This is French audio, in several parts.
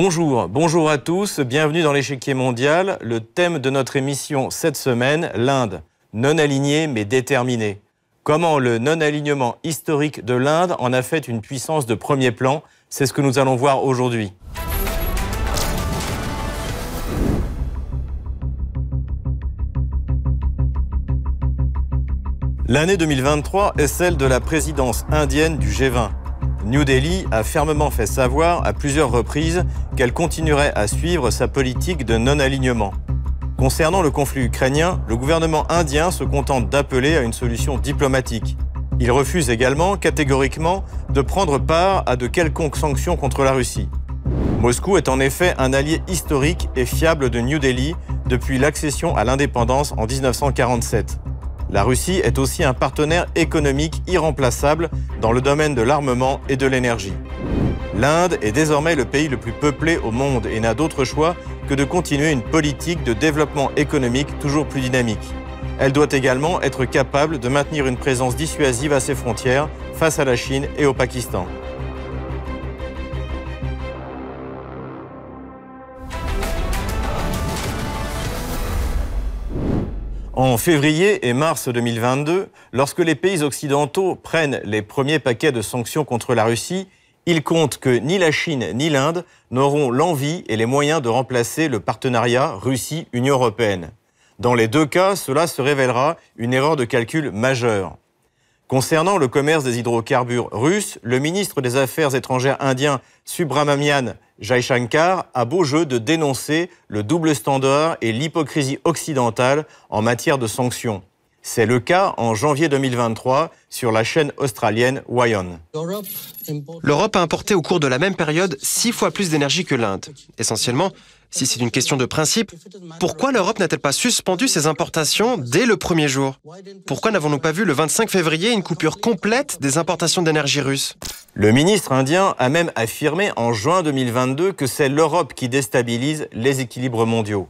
Bonjour, bonjour à tous, bienvenue dans l'échiquier mondial. Le thème de notre émission cette semaine, l'Inde, non alignée mais déterminée. Comment le non-alignement historique de l'Inde en a fait une puissance de premier plan, c'est ce que nous allons voir aujourd'hui. L'année 2023 est celle de la présidence indienne du G20. New Delhi a fermement fait savoir à plusieurs reprises qu'elle continuerait à suivre sa politique de non-alignement. Concernant le conflit ukrainien, le gouvernement indien se contente d'appeler à une solution diplomatique. Il refuse également catégoriquement de prendre part à de quelconques sanctions contre la Russie. Moscou est en effet un allié historique et fiable de New Delhi depuis l'accession à l'indépendance en 1947. La Russie est aussi un partenaire économique irremplaçable dans le domaine de l'armement et de l'énergie. L'Inde est désormais le pays le plus peuplé au monde et n'a d'autre choix que de continuer une politique de développement économique toujours plus dynamique. Elle doit également être capable de maintenir une présence dissuasive à ses frontières face à la Chine et au Pakistan. En février et mars 2022, lorsque les pays occidentaux prennent les premiers paquets de sanctions contre la Russie, ils comptent que ni la Chine ni l'Inde n'auront l'envie et les moyens de remplacer le partenariat Russie-Union européenne. Dans les deux cas, cela se révélera une erreur de calcul majeure. Concernant le commerce des hydrocarbures russes, le ministre des Affaires étrangères indien Subramanian Jaishankar a beau jeu de dénoncer le double standard et l'hypocrisie occidentale en matière de sanctions. C'est le cas en janvier 2023 sur la chaîne australienne Wyon. L'Europe a importé au cours de la même période six fois plus d'énergie que l'Inde. Essentiellement, si c'est une question de principe, pourquoi l'Europe n'a-t-elle pas suspendu ses importations dès le premier jour? Pourquoi n'avons-nous pas vu le 25 février une coupure complète des importations d'énergie russe? Le ministre indien a même affirmé en juin 2022 que c'est l'Europe qui déstabilise les équilibres mondiaux.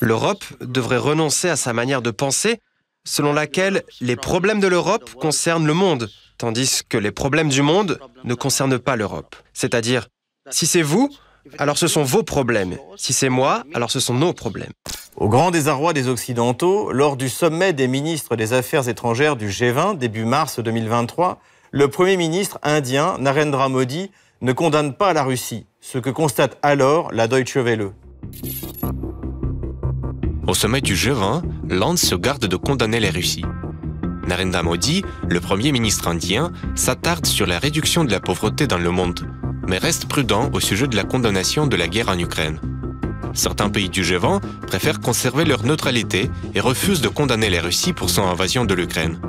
L'Europe devrait renoncer à sa manière de penser selon laquelle les problèmes de l'Europe concernent le monde, tandis que les problèmes du monde ne concernent pas l'Europe. C'est-à-dire, si c'est vous, alors ce sont vos problèmes. Si c'est moi, alors ce sont nos problèmes. Au grand désarroi des Occidentaux, lors du sommet des ministres des Affaires étrangères du G20 début mars 2023, le Premier ministre indien Narendra Modi ne condamne pas la Russie, ce que constate alors la Deutsche Welle. Au sommet du G20, l'Inde se garde de condamner les Russies. Narendra Modi, le Premier ministre indien, s'attarde sur la réduction de la pauvreté dans le monde mais reste prudent au sujet de la condamnation de la guerre en Ukraine. Certains pays du G20 préfèrent conserver leur neutralité et refusent de condamner la Russie pour son invasion de l'Ukraine.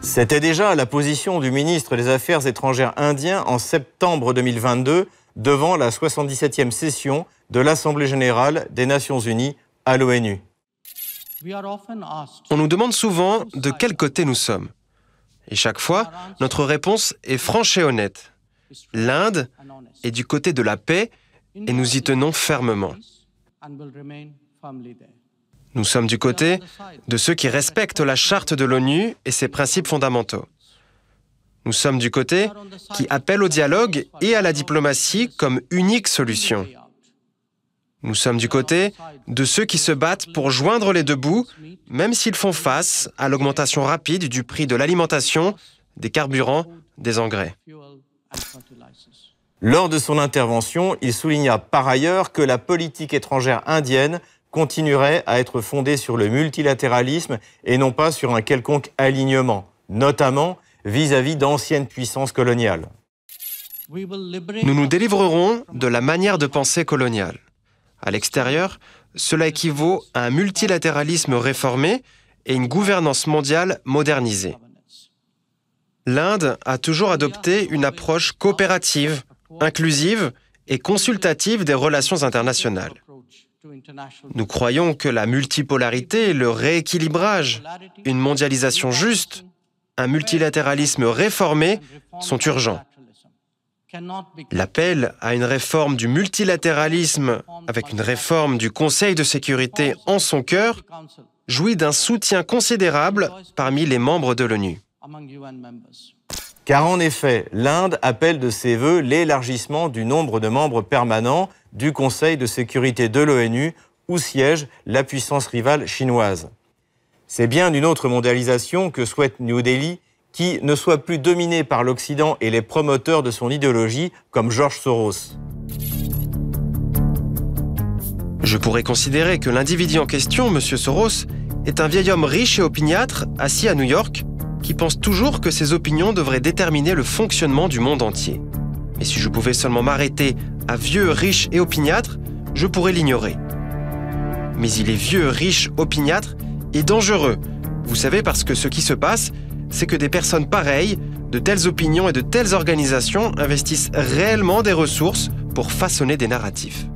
C'était déjà la position du ministre des Affaires étrangères indien en septembre 2022 devant la 77e session de l'Assemblée générale des Nations unies à l'ONU. On nous demande souvent de quel côté nous sommes. Et chaque fois, notre réponse est franche et honnête. L'Inde est du côté de la paix et nous y tenons fermement. Nous sommes du côté de ceux qui respectent la charte de l'ONU et ses principes fondamentaux. Nous sommes du côté qui appelle au dialogue et à la diplomatie comme unique solution. Nous sommes du côté de ceux qui se battent pour joindre les deux bouts, même s'ils font face à l'augmentation rapide du prix de l'alimentation, des carburants, des engrais. Lors de son intervention, il souligna par ailleurs que la politique étrangère indienne continuerait à être fondée sur le multilatéralisme et non pas sur un quelconque alignement, notamment vis-à-vis d'anciennes puissances coloniales. Nous nous délivrerons de la manière de penser coloniale. À l'extérieur, cela équivaut à un multilatéralisme réformé et une gouvernance mondiale modernisée l'Inde a toujours adopté une approche coopérative, inclusive et consultative des relations internationales. Nous croyons que la multipolarité, le rééquilibrage, une mondialisation juste, un multilatéralisme réformé sont urgents. L'appel à une réforme du multilatéralisme avec une réforme du Conseil de sécurité en son cœur jouit d'un soutien considérable parmi les membres de l'ONU. Car en effet, l'Inde appelle de ses voeux l'élargissement du nombre de membres permanents du Conseil de sécurité de l'ONU où siège la puissance rivale chinoise. C'est bien une autre mondialisation que souhaite New Delhi qui ne soit plus dominée par l'Occident et les promoteurs de son idéologie comme George Soros. Je pourrais considérer que l'individu en question, M. Soros, est un vieil homme riche et opiniâtre, assis à New York, qui pense toujours que ses opinions devraient déterminer le fonctionnement du monde entier. Mais si je pouvais seulement m'arrêter à vieux, riche et opiniâtre, je pourrais l'ignorer. Mais il est vieux, riche, opiniâtre et dangereux. Vous savez, parce que ce qui se passe, c'est que des personnes pareilles, de telles opinions et de telles organisations investissent réellement des ressources pour façonner des narratifs.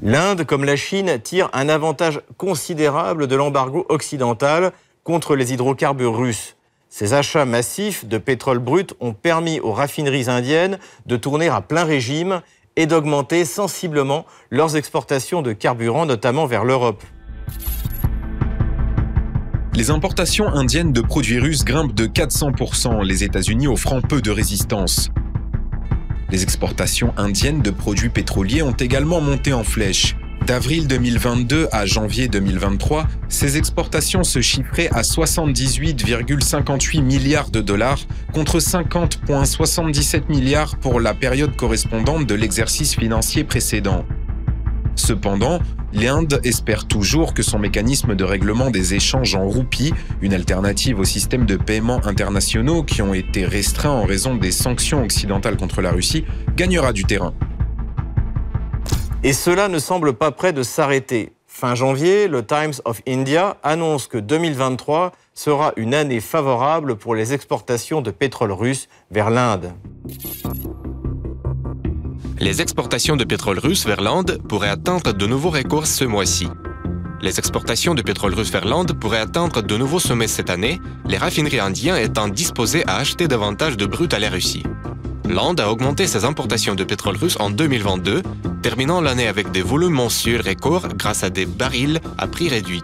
L'Inde, comme la Chine, tire un avantage considérable de l'embargo occidental contre les hydrocarbures russes. Ces achats massifs de pétrole brut ont permis aux raffineries indiennes de tourner à plein régime et d'augmenter sensiblement leurs exportations de carburant, notamment vers l'Europe. Les importations indiennes de produits russes grimpent de 400%, les États-Unis offrant peu de résistance. Les exportations indiennes de produits pétroliers ont également monté en flèche. D'avril 2022 à janvier 2023, ces exportations se chiffraient à 78,58 milliards de dollars contre 50,77 milliards pour la période correspondante de l'exercice financier précédent. Cependant, l'Inde espère toujours que son mécanisme de règlement des échanges en roupies, une alternative au système de paiement internationaux qui ont été restreints en raison des sanctions occidentales contre la Russie, gagnera du terrain. Et cela ne semble pas prêt de s'arrêter. Fin janvier, le Times of India annonce que 2023 sera une année favorable pour les exportations de pétrole russe vers l'Inde. Les exportations de pétrole russe vers l'Inde pourraient atteindre de nouveaux records ce mois-ci. Les exportations de pétrole russe vers l'Inde pourraient atteindre de nouveaux sommets cette année, les raffineries indiennes étant disposées à acheter davantage de brut à la Russie. L'Inde a augmenté ses importations de pétrole russe en 2022, terminant l'année avec des volumes mensuels records grâce à des barils à prix réduit.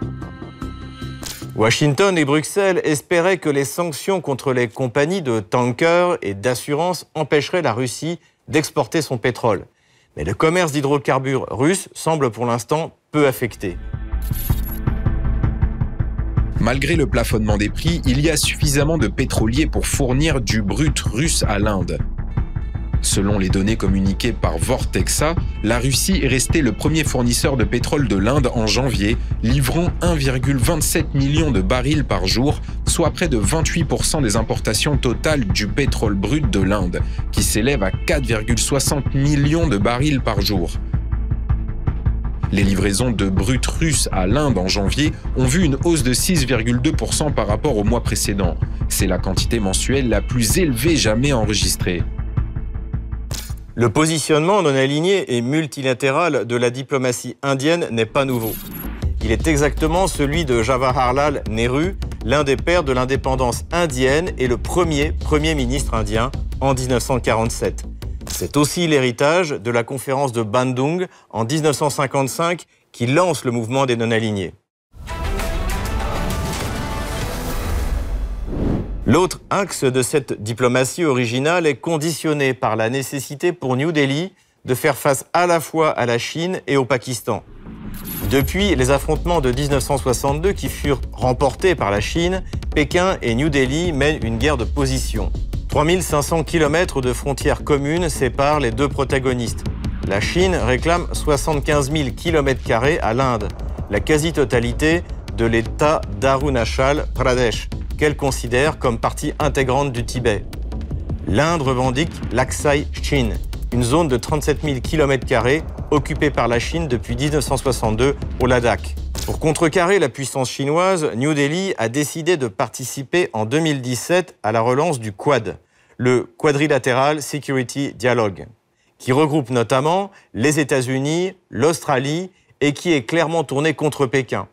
Washington et Bruxelles espéraient que les sanctions contre les compagnies de tankers et d'assurance empêcheraient la Russie d'exporter son pétrole. Mais le commerce d'hydrocarbures russe semble pour l'instant peu affecté. Malgré le plafonnement des prix, il y a suffisamment de pétroliers pour fournir du brut russe à l'Inde. Selon les données communiquées par Vortexa, la Russie est restée le premier fournisseur de pétrole de l'Inde en janvier, livrant 1,27 million de barils par jour, soit près de 28% des importations totales du pétrole brut de l'Inde, qui s'élève à 4,60 millions de barils par jour. Les livraisons de brut russe à l'Inde en janvier ont vu une hausse de 6,2% par rapport au mois précédent. C'est la quantité mensuelle la plus élevée jamais enregistrée. Le positionnement non aligné et multilatéral de la diplomatie indienne n'est pas nouveau. Il est exactement celui de Jawaharlal Nehru, l'un des pères de l'indépendance indienne et le premier Premier ministre indien en 1947. C'est aussi l'héritage de la conférence de Bandung en 1955 qui lance le mouvement des non-alignés. L'autre axe de cette diplomatie originale est conditionné par la nécessité pour New Delhi de faire face à la fois à la Chine et au Pakistan. Depuis les affrontements de 1962 qui furent remportés par la Chine, Pékin et New Delhi mènent une guerre de position. 3500 km de frontières communes séparent les deux protagonistes. La Chine réclame 75 000 km à l'Inde, la quasi-totalité de l'État d'Arunachal Pradesh, qu'elle considère comme partie intégrante du Tibet. L'Inde revendique l'Aksai Chin, une zone de 37 000 km occupée par la Chine depuis 1962 au Ladakh. Pour contrecarrer la puissance chinoise, New Delhi a décidé de participer en 2017 à la relance du Quad, le Quadrilateral Security Dialogue, qui regroupe notamment les États-Unis, l'Australie et qui est clairement tourné contre Pékin.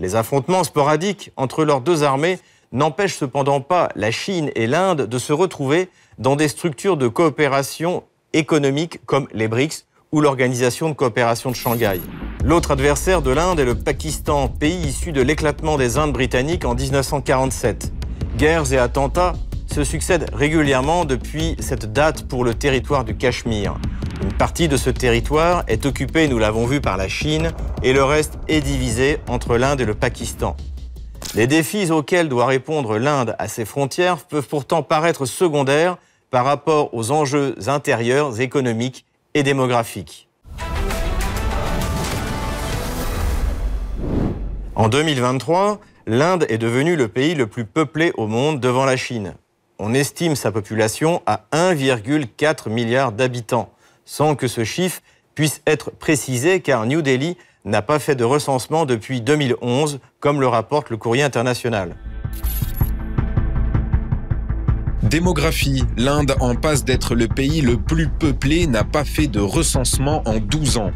Les affrontements sporadiques entre leurs deux armées n'empêche cependant pas la Chine et l'Inde de se retrouver dans des structures de coopération économique comme les BRICS ou l'Organisation de coopération de Shanghai. L'autre adversaire de l'Inde est le Pakistan, pays issu de l'éclatement des Indes britanniques en 1947. Guerres et attentats se succèdent régulièrement depuis cette date pour le territoire du Cachemire. Une partie de ce territoire est occupée, nous l'avons vu, par la Chine et le reste est divisé entre l'Inde et le Pakistan. Les défis auxquels doit répondre l'Inde à ses frontières peuvent pourtant paraître secondaires par rapport aux enjeux intérieurs, économiques et démographiques. En 2023, l'Inde est devenue le pays le plus peuplé au monde devant la Chine. On estime sa population à 1,4 milliard d'habitants sans que ce chiffre puisse être précisé car New Delhi n'a pas fait de recensement depuis 2011, comme le rapporte le courrier international. Démographie. L'Inde, en passe d'être le pays le plus peuplé, n'a pas fait de recensement en 12 ans.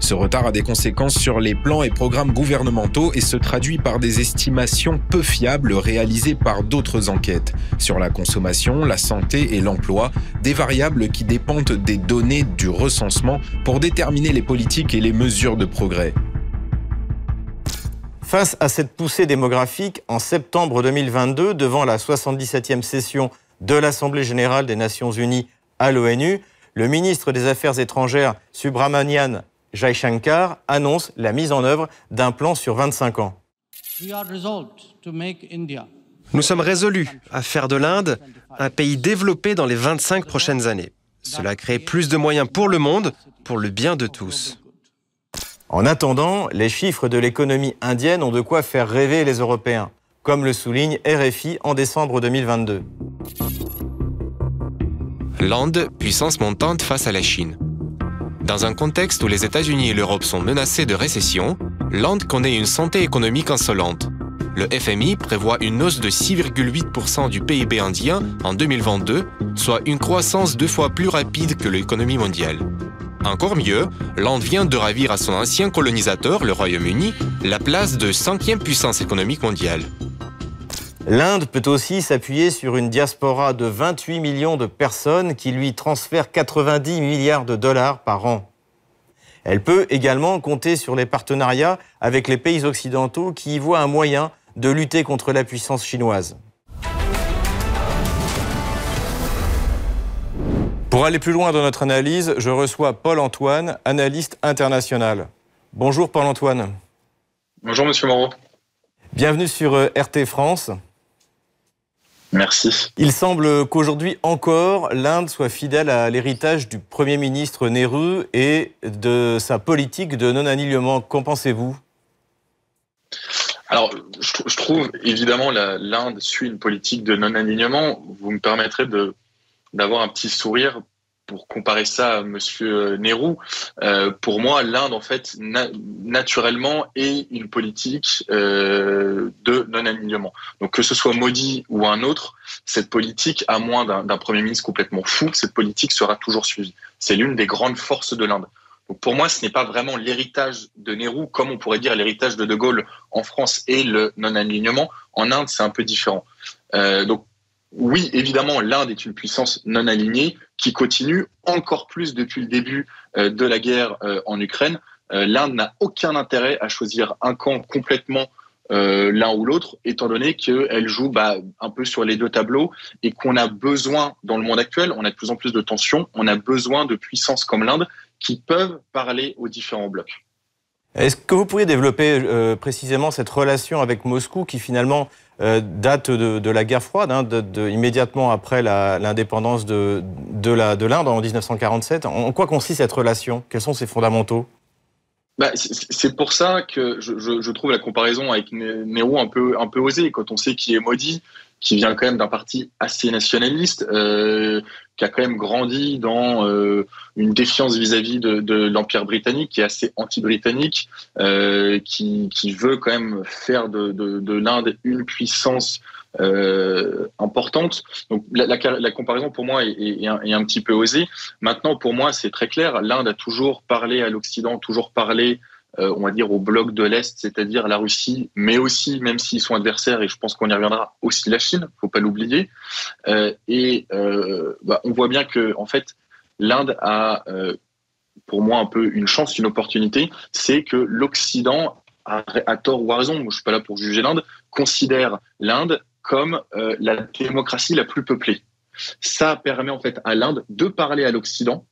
Ce retard a des conséquences sur les plans et programmes gouvernementaux et se traduit par des estimations peu fiables réalisées par d'autres enquêtes sur la consommation, la santé et l'emploi, des variables qui dépendent des données du recensement pour déterminer les politiques et les mesures de progrès. Face à cette poussée démographique, en septembre 2022, devant la 77e session de l'Assemblée générale des Nations unies à l'ONU, le ministre des Affaires étrangères Subramanian Jai Shankar annonce la mise en œuvre d'un plan sur 25 ans. Nous sommes résolus à faire de l'Inde un pays développé dans les 25 prochaines années. Cela crée plus de moyens pour le monde, pour le bien de tous. En attendant, les chiffres de l'économie indienne ont de quoi faire rêver les Européens, comme le souligne RFI en décembre 2022. L'Inde, puissance montante face à la Chine. Dans un contexte où les États-Unis et l'Europe sont menacés de récession, l'Inde connaît une santé économique insolente. Le FMI prévoit une hausse de 6,8% du PIB indien en 2022, soit une croissance deux fois plus rapide que l'économie mondiale. Encore mieux, l'Inde vient de ravir à son ancien colonisateur, le Royaume-Uni, la place de cinquième puissance économique mondiale. L'Inde peut aussi s'appuyer sur une diaspora de 28 millions de personnes qui lui transfèrent 90 milliards de dollars par an. Elle peut également compter sur les partenariats avec les pays occidentaux qui y voient un moyen de lutter contre la puissance chinoise. Pour aller plus loin dans notre analyse, je reçois Paul-Antoine, analyste international. Bonjour Paul-Antoine. Bonjour Monsieur Moreau. Bienvenue sur euh, RT France. Merci. Il semble qu'aujourd'hui encore, l'Inde soit fidèle à l'héritage du Premier ministre Nehru et de sa politique de non-alignement. Qu'en pensez-vous? Alors, je, trouve évidemment l'Inde suit une politique de non-alignement. Vous me permettrez d'avoir un petit sourire pour comparer ça à Monsieur Nehru, euh, pour moi, l'Inde, en fait, naturellement, est une politique euh, de non-alignement. Donc, que ce soit Modi ou un autre, cette politique, à moins d'un Premier ministre complètement fou, cette politique sera toujours suivie. C'est l'une des grandes forces de l'Inde. Donc, pour moi, ce n'est pas vraiment l'héritage de Nehru, comme on pourrait dire l'héritage de De Gaulle en France et le non-alignement. En Inde, c'est un peu différent. Euh, donc, oui, évidemment, l'Inde est une puissance non alignée qui continue encore plus depuis le début euh, de la guerre euh, en Ukraine. Euh, L'Inde n'a aucun intérêt à choisir un camp complètement l'un ou l'autre, étant donné qu'elle joue bah, un peu sur les deux tableaux et qu'on a besoin, dans le monde actuel, on a de plus en plus de tensions, on a besoin de puissances comme l'Inde qui peuvent parler aux différents blocs. Est-ce que vous pourriez développer précisément cette relation avec Moscou qui finalement euh, date de, la guerre froide, hein, immédiatement après l'indépendance de, de l'Inde en 1947. En quoi consiste cette relation? Quels sont ses fondamentaux? Bah, c'est pour ça que je, trouve la comparaison avec Nehru un peu, un peu osée. Quand on sait qui est maudit, qui vient quand même d'un parti assez nationaliste, euh, qui a quand même grandi dans euh, une défiance vis-à-vis de, de l'Empire britannique, qui est assez anti-britannique, euh, qui, qui, veut quand même faire de, de, de l'Inde une puissance euh, importante. Donc la, la, la, comparaison pour moi est, est, un, est, un, petit peu osée. Maintenant, pour moi, c'est très clair. L'Inde a toujours parlé à l'Occident, toujours parlé on va dire, au bloc de l'Est, c'est-à-dire la Russie, mais aussi, même s'ils sont adversaires, et je pense qu'on y reviendra, aussi la Chine, faut pas l'oublier. Euh, et euh, bah, on voit bien que, en fait, l'Inde a, pour moi, un peu une chance, une opportunité, c'est que l'Occident, à, tort ou à raison, moi je suis pas là pour juger l'Inde, considère l'Inde comme la démocratie la plus peuplée. Ça permet en fait à l'Inde de parler à l'Occident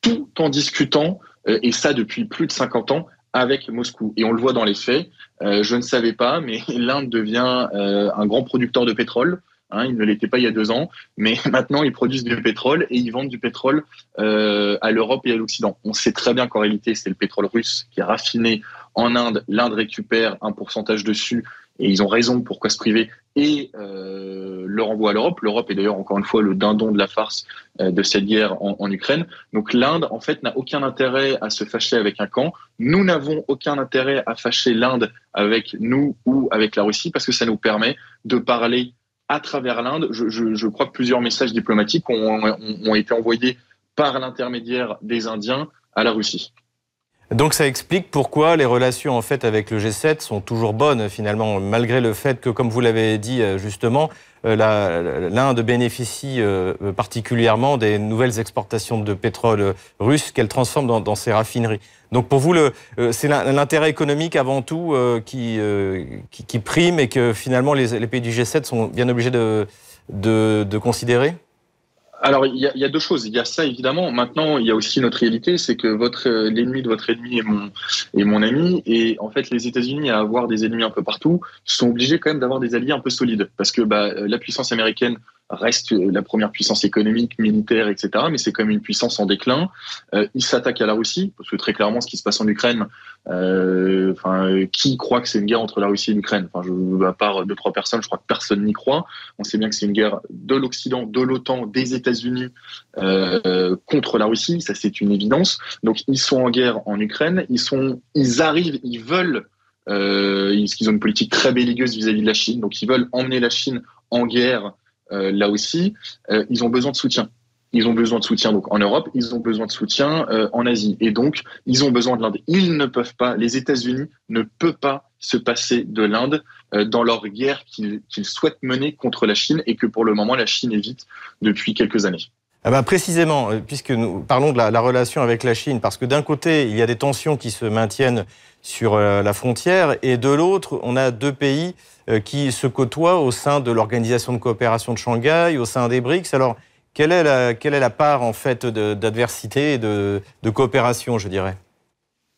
tout en discutant, et ça depuis plus de 50 ans, avec Moscou. Et on le voit dans les faits. je ne savais pas, mais l'Inde devient un grand producteur de pétrole. Hein, ne l'étaient pas il y a deux ans, mais maintenant ils produisent du pétrole et ils vendent du pétrole euh, à l'Europe et à l'Occident. On sait très bien qu'en réalité c'est le pétrole russe qui est raffiné en Inde. L'Inde récupère un pourcentage dessus et ils ont raison pourquoi se priver et euh, le renvoie à l'Europe. L'Europe est d'ailleurs encore une fois le dindon de la farce euh, de cette guerre en, en Ukraine. Donc l'Inde en fait n'a aucun intérêt à se fâcher avec un camp. Nous n'avons aucun intérêt à fâcher l'Inde avec nous ou avec la Russie parce que ça nous permet de parler à travers l'Inde. Je, crois que plusieurs messages diplomatiques ont, été envoyés par l'intermédiaire des Indiens à la Russie. Donc ça explique pourquoi les relations en fait avec le G7 sont toujours bonnes finalement, malgré le fait que, comme vous l'avez dit euh, justement, euh, l'Inde bénéficie euh, particulièrement des nouvelles exportations de pétrole russe qu'elle transforme dans, ses raffineries. Donc pour vous, c'est l'intérêt économique avant tout qui, qui, prime et que finalement les, pays du G7 sont bien obligés de, de considérer? Alors, il y, a, deux choses. Il y a ça, évidemment. Maintenant, il y a aussi notre réalité, c'est que votre l'ennemi de votre ennemi est mon, ami. Et en fait, les États-Unis, à avoir des ennemis un peu partout, sont obligés quand même d'avoir des alliés un peu solides. Parce que bah, la puissance américaine reste la première puissance économique, militaire, etc. Mais c'est comme une puissance en déclin. Euh, il s'attaque à la Russie, parce que très clairement, ce qui se passe en Ukraine, euh, enfin, qui croit que c'est une guerre entre la Russie et l'Ukraine? Enfin, à part deux trois personnes, je crois que personne n'y croit. On sait bien que c'est une guerre de l'Occident, de l'OTAN, des États-Unis euh, contre la Russie. Ça, c'est une évidence. Donc, ils sont en guerre en Ukraine. Ils sont, ils arrivent, ils veulent. Euh, ils ont une politique très belliqueuse vis-à-vis de la Chine, donc ils veulent emmener la Chine en guerre là aussi, euh, ils ont besoin de soutien. Ils ont besoin de soutien donc en Europe, ils ont besoin de soutien euh, en Asie, et donc ils ont besoin de l'Inde. Ils ne peuvent pas, les États-Unis ne peuvent pas se passer de l'Inde dans leur guerre qu'ils souhaitent mener contre la Chine et que pour le moment la Chine évite depuis quelques années. Ah bah précisément, puisque nous parlons de la, la relation avec la Chine, parce que d'un côté, il y a des tensions qui se maintiennent sur la frontière, et de l'autre, on a deux pays euh, qui se côtoient au sein de l'Organisation de coopération de Shanghai, au sein des BRICS. Alors, quelle est la, quelle est la part en fait d'adversité et de, coopération, je dirais?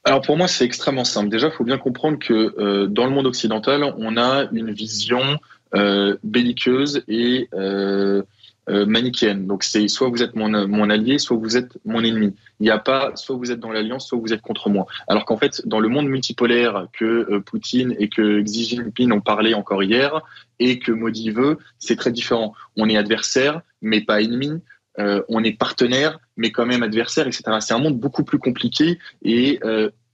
Alors pour moi, c'est extrêmement simple. Déjà, il faut bien comprendre que euh, dans le monde occidental, on a une vision euh, belliqueuse et euh, euh, manichéenne. Donc c'est soit vous êtes mon, mon allié, soit vous êtes mon ennemi. Il n'y a pas soit vous êtes dans l'alliance, soit vous êtes contre moi. Alors qu'en fait, dans le monde multipolaire que euh, Poutine et que Xi Jinping ont parlé encore hier et que Modi veut, c'est très différent. On est adversaire, mais pas ennemi. Euh, on est partenaire, mais quand même adversaire, etc. C'est un monde beaucoup plus compliqué et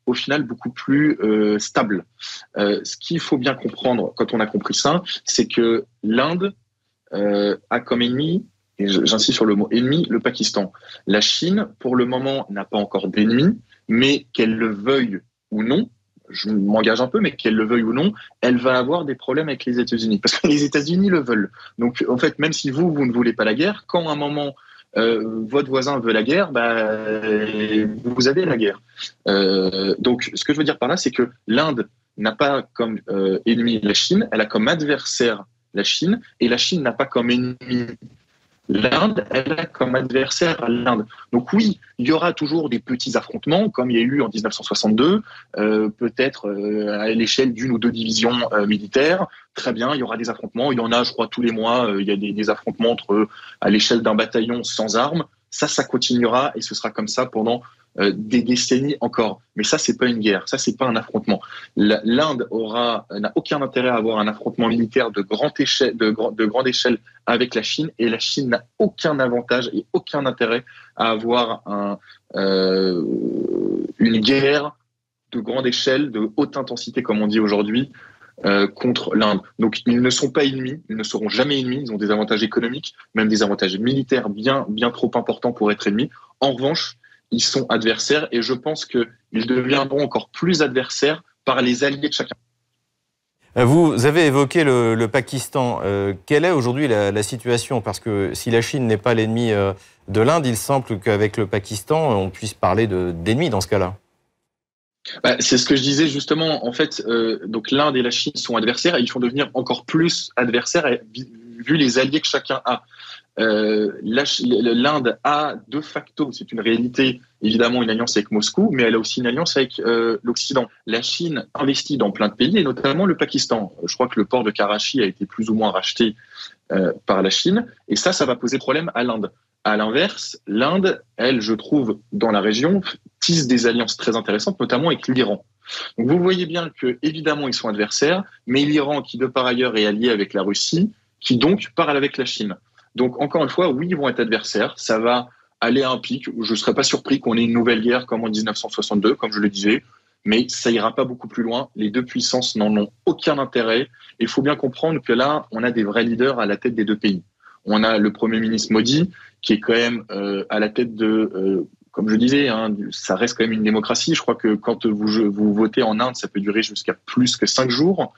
au final beaucoup plus stable. ce qu'il faut bien comprendre quand on a compris ça, c'est que l'Inde euh, a comme ennemi, et j'insiste sur le mot ennemi, le Pakistan. La Chine, pour le moment, n'a pas encore d'ennemi, mais qu'elle le veuille ou non, je m'engage un peu, mais qu'elle le veuille ou non, elle va avoir des problèmes avec les États-Unis, parce que les États-Unis le veulent. Donc, en fait, même si vous, vous ne voulez pas la guerre, quand à un moment euh, votre voisin veut la guerre, bah, vous avez la guerre. Euh, donc, ce que je veux dire par là, c'est que l'Inde n'a pas comme ennemi la Chine, elle a comme adversaire la Chine, et la Chine n'a pas comme ennemi l'Inde, elle a comme adversaire l'Inde. Donc oui, il y aura toujours des petits affrontements, comme il y a eu en 1962, euh, peut-être euh, à l'échelle d'une ou deux divisions euh, militaires. Très bien, il y aura des affrontements. Il y en a, je crois, tous les mois. il y a des, des affrontements entre à l'échelle d'un bataillon sans armes. Ça, ça continuera et ce sera comme ça pendant euh, des décennies encore. Mais ça, c'est pas une guerre, ça, c'est pas un affrontement. L'Inde aura n'a aucun intérêt à avoir un affrontement militaire de grande échelle, avec la Chine, et la Chine n'a aucun avantage et aucun intérêt à avoir euh, une guerre de grande échelle, de haute intensité, comme on dit aujourd'hui, euh, contre l'Inde. Donc ils ne sont pas ennemis, ils ne seront jamais ennemis, ils ont des avantages économiques, même des avantages militaires bien, bien trop importants pour être ennemis. En revanche, ils sont adversaires et je pense qu'ils deviendront encore plus adversaires par les alliés de chacun. Euh, vous avez évoqué le, Pakistan. Euh, quelle est aujourd'hui la, situation? Parce que si la Chine n'est pas l'ennemi euh, de l'Inde, il semble qu'avec le Pakistan, on puisse parler d'ennemis dans ce cas-là. bah, c'est ce que je disais justement. En fait, donc l'Inde et la Chine sont adversaires et ils vont devenir encore plus adversaires vu les alliés que chacun a. Euh, L'Inde a de facto, c'est une réalité, évidemment une alliance avec Moscou, mais elle a aussi une alliance avec euh, l'Occident. La Chine investit dans plein de pays, et notamment le Pakistan. Je crois que le port de Karachi a été plus ou moins racheté euh, par la Chine, et ça, ça va poser problème à l'Inde. À l'inverse, l'Inde, elle, je trouve, dans la région, tisse des alliances très intéressantes, notamment avec l'Iran. Donc vous voyez bien que, évidemment, ils sont adversaires, mais l'Iran, qui de par ailleurs est allié avec la Russie, qui donc parle avec la Chine. Donc, encore une fois, oui, ils vont être adversaires. Ça va aller à un pic. Je ne serais pas surpris qu'on ait une nouvelle guerre comme en 1962, comme je le disais. Mais ça ira pas beaucoup plus loin. Les deux puissances n'en ont aucun intérêt. Il faut bien comprendre que là, on a des vrais leaders à la tête des deux pays. On a le Premier ministre Modi, qui est quand même euh, à la tête de, euh, comme je disais, hein, ça reste quand même une démocratie. Je crois que quand vous, vous votez en Inde, ça peut durer jusqu'à plus que cinq jours.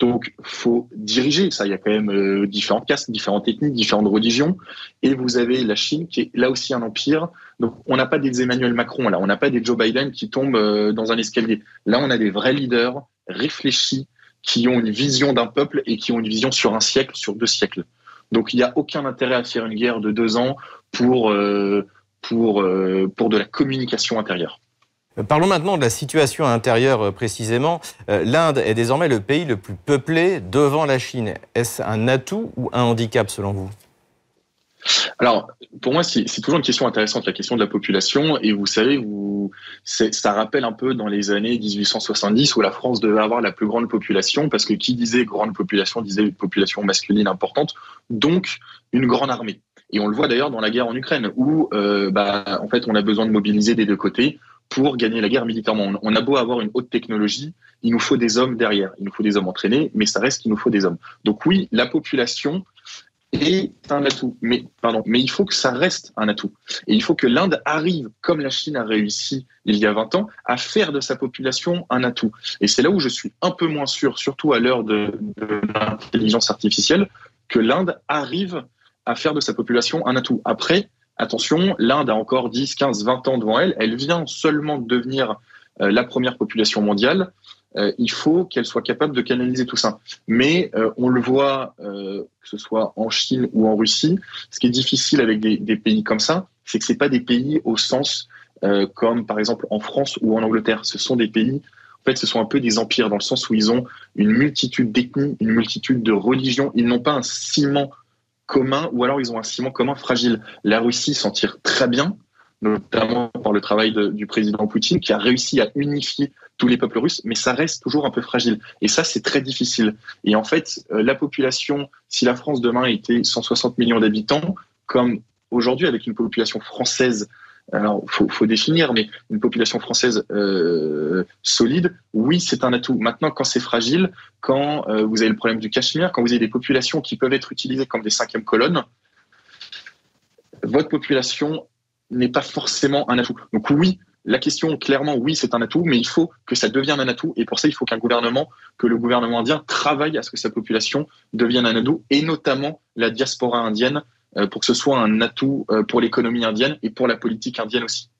Donc, faut diriger ça. Il y a quand même euh, différentes castes, différentes ethnies, différentes religions. Et vous avez la Chine qui est là aussi un empire. Donc, on n'a pas des Emmanuel Macron là, on n'a pas des Joe Biden qui tombent euh, dans un escalier. Là, on a des vrais leaders réfléchis qui ont une vision d'un peuple et qui ont une vision sur un siècle, sur deux siècles. Donc, il n'y a aucun intérêt à faire une guerre de deux ans pour euh, pour pour de la communication intérieure. Euh, parlons maintenant de la situation intérieure euh, précisément. Euh, L'Inde est désormais le pays le plus peuplé devant la Chine. Est-ce un atout ou un handicap selon vous? Alors, pour moi, c'est toujours une question intéressante, la question de la population. Et vous savez, ça rappelle un peu dans les années 1870 où la France devait avoir la plus grande population, parce que qui disait grande population disait une population masculine importante, donc une grande armée. Et on le voit d'ailleurs dans la guerre en Ukraine, où bah, en fait, on a besoin de mobiliser des deux côtés pour gagner la guerre militairement. On a beau avoir une haute technologie, il nous faut des hommes derrière, il nous faut des hommes entraînés, mais ça reste qu'il nous faut des hommes. Donc oui, la population est un atout, mais pardon, mais il faut que ça reste un atout. Et il faut que l'Inde arrive, comme la Chine a réussi il y a 20 ans, à faire de sa population un atout. Et c'est là où je suis un peu moins sûr, surtout à l'heure de, de l'intelligence artificielle, que l'Inde arrive à faire de sa population un atout. Après, Attention, l'Inde a encore 10, 15, 20 ans devant elle. Elle vient seulement de devenir euh, la première population mondiale. Euh, il faut qu'elle soit capable de canaliser tout ça. Mais euh, on le voit, que ce soit en Chine ou en Russie, ce qui est difficile avec des, pays comme ça, c'est que ce pas des pays au sens comme par exemple en France ou en Angleterre. Ce sont des pays en fait, ce sont un peu des empires dans le sens où ils ont une multitude d'ethnies, une multitude de religions. Ils n'ont pas un ciment commun ou alors ils ont un ciment commun fragile. La Russie s'en tire très bien, notamment par le travail du président Poutine qui a réussi à unifier tous les peuples russes, mais ça reste toujours un peu fragile. Et ça, c'est très difficile. Et en fait, euh, la population, si la France demain était 160 millions d'habitants, comme aujourd'hui avec une population française alors faut, faut définir, mais une population française euh, solide, oui, c'est un atout. Maintenant, quand c'est fragile, quand euh, vous avez le problème du Cachemire, quand vous avez des populations qui peuvent être utilisées comme des cinquièmes colonnes, votre population n'est pas forcément un atout. Donc oui, la question, clairement, oui, c'est un atout, mais il faut que ça devienne un atout. Et pour ça, il faut qu'un gouvernement, que le gouvernement indien travaille à ce que sa population devienne un atout, et notamment la diaspora indienne, pour que ce soit un atout euh, pour l'économie indienne et pour la politique indienne aussi.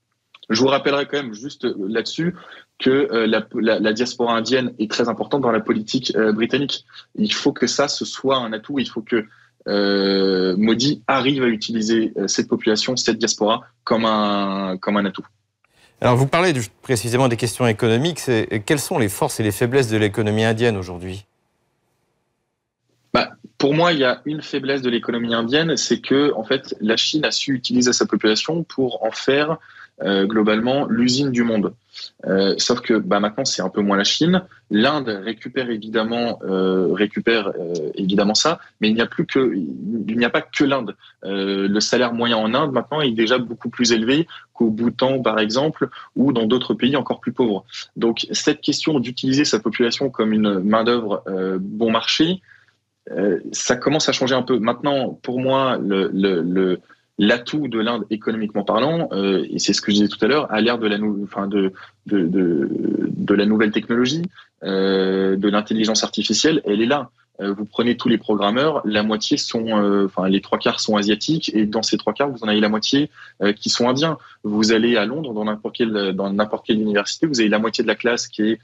Je vous rappellerai quand même juste là-dessus que euh, la, diaspora indienne est très importante dans la politique britannique. Il faut que ça, ce soit un atout. Il faut que Modi arrive à utiliser cette population, cette diaspora, comme un, comme un atout. Alors vous parlez précisément des questions économiques. Quelles sont les forces et les faiblesses de l'économie indienne aujourd'hui? Pour moi, il y a une faiblesse de l'économie indienne, c'est que en fait, la Chine a su utiliser sa population pour en faire euh, globalement l'usine du monde. Euh, sauf que bah, maintenant, c'est un peu moins la Chine. L'Inde récupère évidemment euh, récupère euh, évidemment ça, mais il n'y a plus que il n'y a pas que l'Inde. Euh, le salaire moyen en Inde maintenant est déjà beaucoup plus élevé qu'au Bhoutan par exemple ou dans d'autres pays encore plus pauvres. Donc cette question d'utiliser sa population comme une main d'œuvre bon marché euh, ça commence à changer un peu. Maintenant, pour moi, le, l'atout de l'Inde économiquement parlant, euh, et c'est ce que je disais tout à l'heure, à l'ère de la, enfin de, de, de, la nouvelle technologie, euh, de l'intelligence artificielle, elle est là. vous prenez tous les programmeurs, la moitié sont, enfin les trois quarts sont asiatiques et dans ces trois quarts, vous en avez la moitié qui sont indiens. Vous allez à Londres dans n'importe quelle dans n'importe quelle université, vous avez la moitié de la classe qui est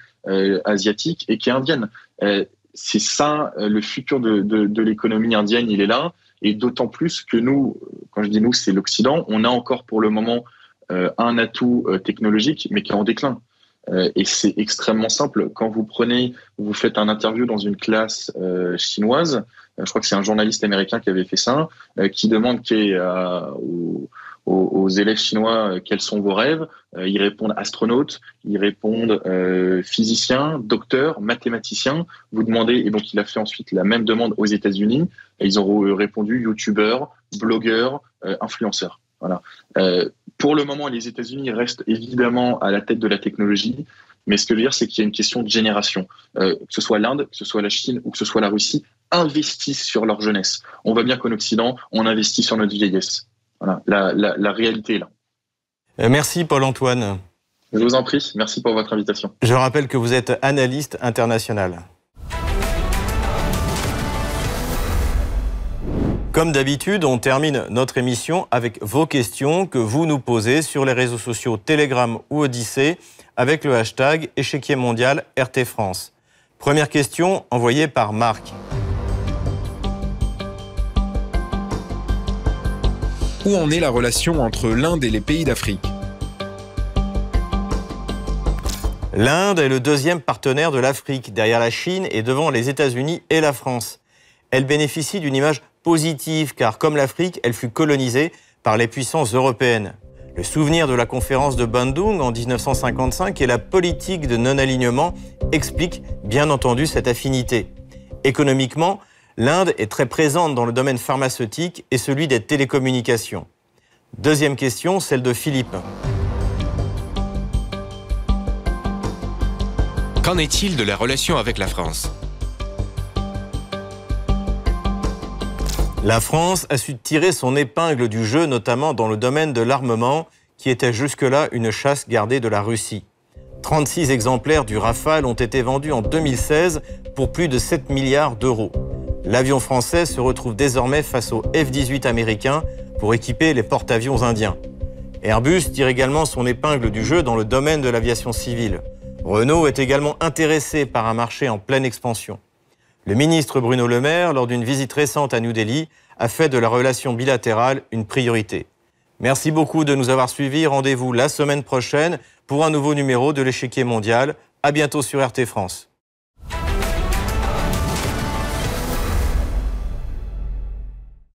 asiatique et qui est indienne. C'est ça le futur de, de, l'économie indienne, il est là. Et d'autant plus que nous, quand je dis nous, c'est l'Occident, on a encore pour le moment euh, un atout euh, technologique, mais qui est en déclin. Euh, et c'est extrêmement simple. Quand vous prenez, vous faites un interview dans une classe chinoise, je crois que c'est un journaliste américain qui avait fait ça, qui demande aux, élèves chinois quels sont vos rêves. ils répondent astronaute, ils répondent physicien, docteur, mathématicien. Vous demandez, et donc il a fait ensuite la même demande aux États-Unis, et ils ont répondu youtubeur, blogueur, influenceur. Voilà. Euh, pour le moment, les États-Unis restent évidemment à la tête de la technologie, mais ce que je veux dire, c'est qu'il y a une question de génération. Euh, que ce soit l'Inde, que ce soit la Chine ou que ce soit la Russie, investissent sur leur jeunesse. On voit bien qu'en Occident, on investit sur notre vieillesse. Voilà. La, la, la réalité est là. Euh, merci Paul-Antoine. Je vous en prie, merci pour votre invitation. Je rappelle que vous êtes analyste international. Comme d'habitude, on termine notre émission avec vos questions que vous nous posez sur les réseaux sociaux Telegram ou Odyssée avec le hashtag échiquier mondial RT France. Première question envoyée par Marc. Où en est la relation entre l'Inde et les pays d'Afrique L'Inde est le deuxième partenaire de l'Afrique, derrière la Chine et devant les États-Unis et la France. Elle bénéficie d'une image positive car comme l'Afrique, elle fut colonisée par les puissances européennes. Le souvenir de la conférence de Bandung en 1955 et la politique de non-alignement expliquent bien entendu cette affinité. Économiquement, l'Inde est très présente dans le domaine pharmaceutique et celui des télécommunications. Deuxième question, celle de Philippe. Qu'en est-il de la relation avec la France? La France a su tirer son épingle du jeu, notamment dans le domaine de l'armement, qui était jusque-là une chasse gardée de la Russie. 36 exemplaires du Rafale ont été vendus en 2016 pour plus de 7 milliards d'euros. L'avion français se retrouve désormais face au F-18 américain pour équiper les porte-avions indiens. Airbus tire également son épingle du jeu dans le domaine de l'aviation civile. Renault est également intéressé par un marché en pleine expansion. Le ministre Bruno Le Maire, lors d'une visite récente à New Delhi, a fait de la relation bilatérale une priorité. Merci beaucoup de nous avoir suivis. Rendez-vous la semaine prochaine pour un nouveau numéro de l'échiquier mondial. À bientôt sur RT France.